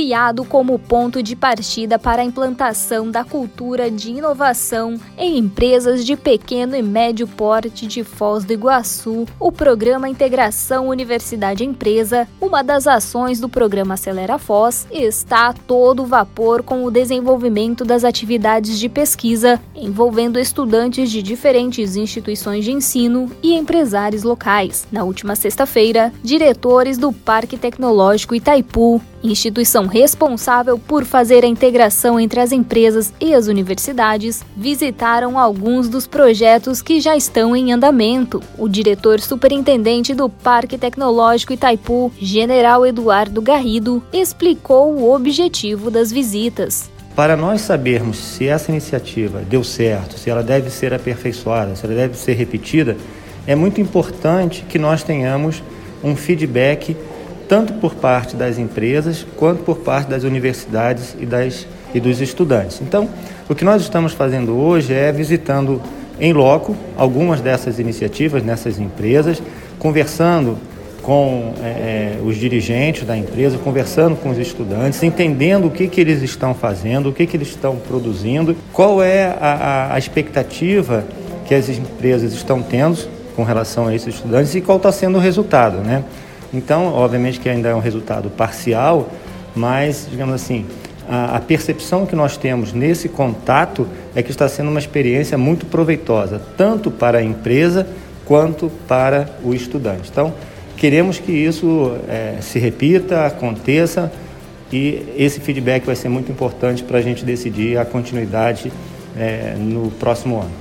criado como ponto de partida para a implantação da cultura de inovação em empresas de pequeno e médio porte de Foz do Iguaçu, o programa Integração Universidade Empresa, uma das ações do programa Acelera Foz, está a todo vapor com o desenvolvimento das atividades de pesquisa envolvendo estudantes de diferentes instituições de ensino e empresários locais. Na última sexta-feira, diretores do Parque Tecnológico Itaipu instituição responsável por fazer a integração entre as empresas e as universidades, visitaram alguns dos projetos que já estão em andamento. O diretor superintendente do Parque Tecnológico Itaipu, General Eduardo Garrido, explicou o objetivo das visitas. Para nós sabermos se essa iniciativa deu certo, se ela deve ser aperfeiçoada, se ela deve ser repetida, é muito importante que nós tenhamos um feedback tanto por parte das empresas quanto por parte das universidades e, das, e dos estudantes. Então, o que nós estamos fazendo hoje é visitando em loco algumas dessas iniciativas nessas empresas, conversando com é, é, os dirigentes da empresa, conversando com os estudantes, entendendo o que, que eles estão fazendo, o que, que eles estão produzindo, qual é a, a, expectativa que as empresas estão tendo com relação a esses estudantes e qual está sendo o resultado, né? Então, obviamente que ainda é um resultado parcial, mas, digamos assim, a, a, percepção que nós temos nesse contato é que está sendo uma experiência muito proveitosa, tanto para a empresa quanto para o estudante. Então, queremos que isso é, se repita, aconteça e esse feedback vai ser muito importante para a gente decidir a continuidade é, no próximo ano.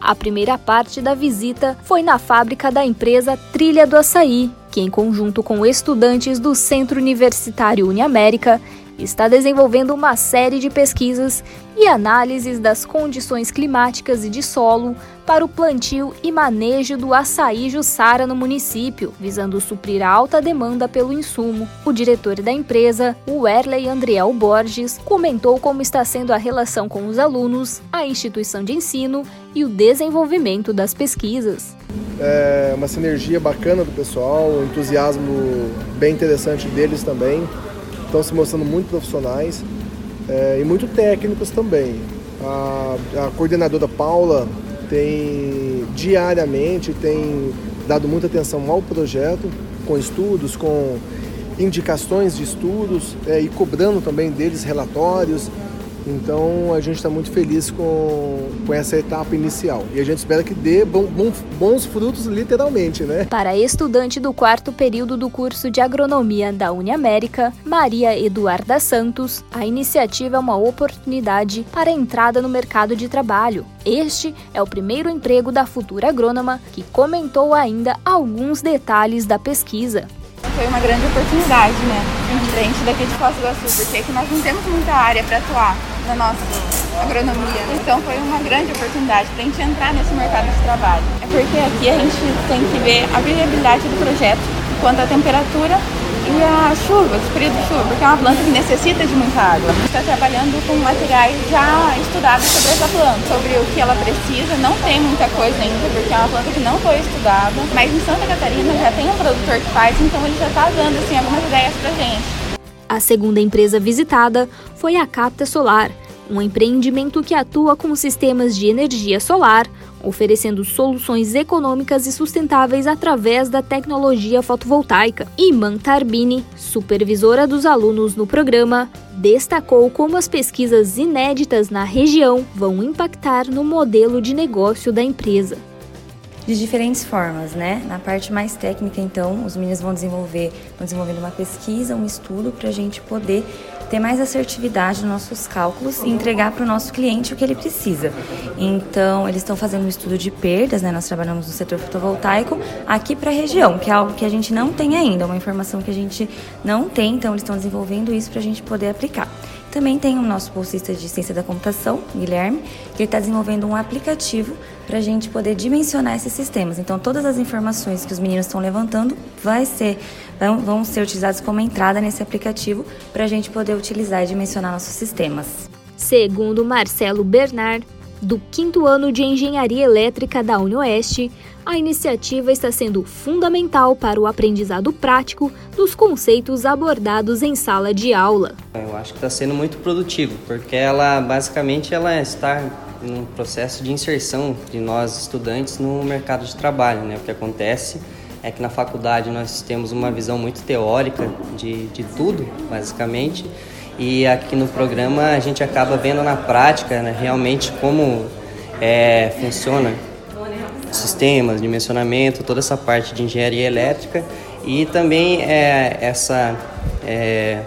A primeira parte da visita foi na fábrica da empresa Trilha do Açaí, que, em conjunto com estudantes do Centro Universitário Uniamérica, está desenvolvendo uma série de pesquisas e análises das condições climáticas e de solo para o plantio e manejo do açaí Jussara no município, visando suprir a alta demanda pelo insumo. O diretor da empresa, o Werley Andriel Borges, comentou como está sendo a relação com os alunos, a instituição de ensino e o desenvolvimento das pesquisas. É uma sinergia bacana do pessoal, um entusiasmo bem interessante deles também estão se mostrando muito profissionais é, e muito técnicos também. A, a coordenadora Paula tem diariamente tem dado muita atenção ao projeto, com estudos, com indicações de estudos é, e cobrando também deles relatórios então a gente está muito feliz com, com essa etapa inicial e a gente espera que dê bom, bom, bons frutos literalmente, né? Para estudante do quarto período do curso de agronomia da Uniamérica, Maria Eduarda Santos, a iniciativa é uma oportunidade para a entrada no mercado de trabalho. Este é o primeiro emprego da futura agrônoma que comentou ainda alguns detalhes da pesquisa foi uma grande oportunidade, né? Frente daqui de Foz do Iguaçu, porque aqui nós não temos muita área para atuar na nossa agronomia. Então foi uma grande oportunidade para a gente entrar nesse mercado de trabalho. É porque aqui a gente tem que ver a viabilidade do projeto quanto à temperatura e a chuva, o período de chuva, porque é uma planta que necessita de muita água. A gente está trabalhando com materiais já estudados sobre essa planta, sobre o que ela precisa. Não tem muita coisa ainda, porque é uma planta que não foi estudada, mas em Santa Catarina já tem um produtor que faz, então ele já está dando assim, algumas ideias para gente. A segunda empresa visitada foi a Capta Solar, um empreendimento que atua com sistemas de energia solar, oferecendo soluções econômicas e sustentáveis através da tecnologia fotovoltaica. Iman Tarbini, supervisora dos alunos no programa, destacou como as pesquisas inéditas na região vão impactar no modelo de negócio da empresa de diferentes formas, né? Na parte mais técnica, então, os meninos vão desenvolver, vão desenvolvendo uma pesquisa, um estudo para a gente poder ter mais assertividade nos nossos cálculos e entregar para o nosso cliente o que ele precisa. Então, eles estão fazendo um estudo de perdas, né? Nós trabalhamos no setor fotovoltaico aqui para a região, que é algo que a gente não tem ainda, uma informação que a gente não tem, então eles estão desenvolvendo isso para a gente poder aplicar. Também tem o nosso bolsista de ciência da computação, Guilherme, que está desenvolvendo um aplicativo para a gente poder dimensionar esses sistemas. Então, todas as informações que os meninos estão levantando vai ser, vão, vão ser utilizadas como entrada nesse aplicativo para a gente poder utilizar e dimensionar nossos sistemas. Segundo Marcelo Bernard, do quinto ano de Engenharia Elétrica da UniOeste, a iniciativa está sendo fundamental para o aprendizado prático dos conceitos abordados em sala de aula. Eu acho que está sendo muito produtivo, porque ela basicamente ela está num processo de inserção de nós estudantes no mercado de trabalho. Né? O que acontece é que na faculdade nós temos uma visão muito teórica de, de tudo, basicamente, e aqui no programa a gente acaba vendo na prática né, realmente como é, funciona sistemas, dimensionamento, toda essa parte de engenharia elétrica e também é, essa é,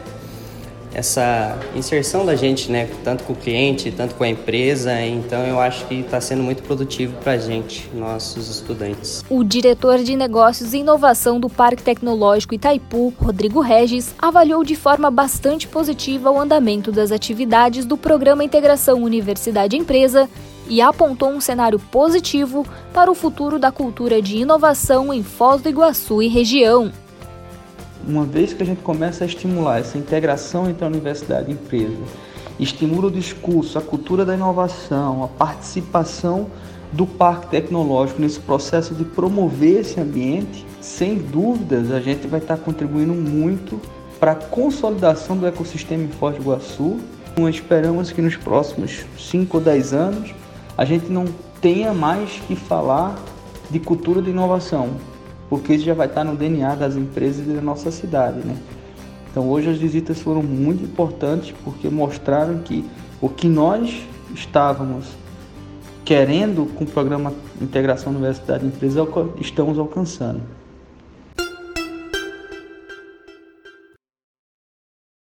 essa inserção da gente, né, tanto com o cliente, tanto com a empresa. Então, eu acho que está sendo muito produtivo para a gente, nossos estudantes. O diretor de Negócios e Inovação do Parque Tecnológico Itaipu, Rodrigo Regis, avaliou de forma bastante positiva o andamento das atividades do Programa Integração Universidade-Empresa e apontou um cenário positivo para o futuro da cultura de inovação em Foz do Iguaçu e região uma vez que a gente começa a estimular essa integração entre a universidade e a empresa, estimula o discurso, a cultura da inovação, a participação do parque tecnológico nesse processo de promover esse ambiente, sem dúvidas a gente vai estar contribuindo muito para a consolidação do ecossistema em Foz do Iguaçu. Nós esperamos que nos próximos 5 ou 10 anos a gente não tenha mais que falar de cultura de inovação, porque isso já vai estar no DNA das empresas e da nossa cidade, né? Então hoje as visitas foram muito importantes porque mostraram que o que nós estávamos querendo com o programa Integração Universidade Empresa estamos alcançando.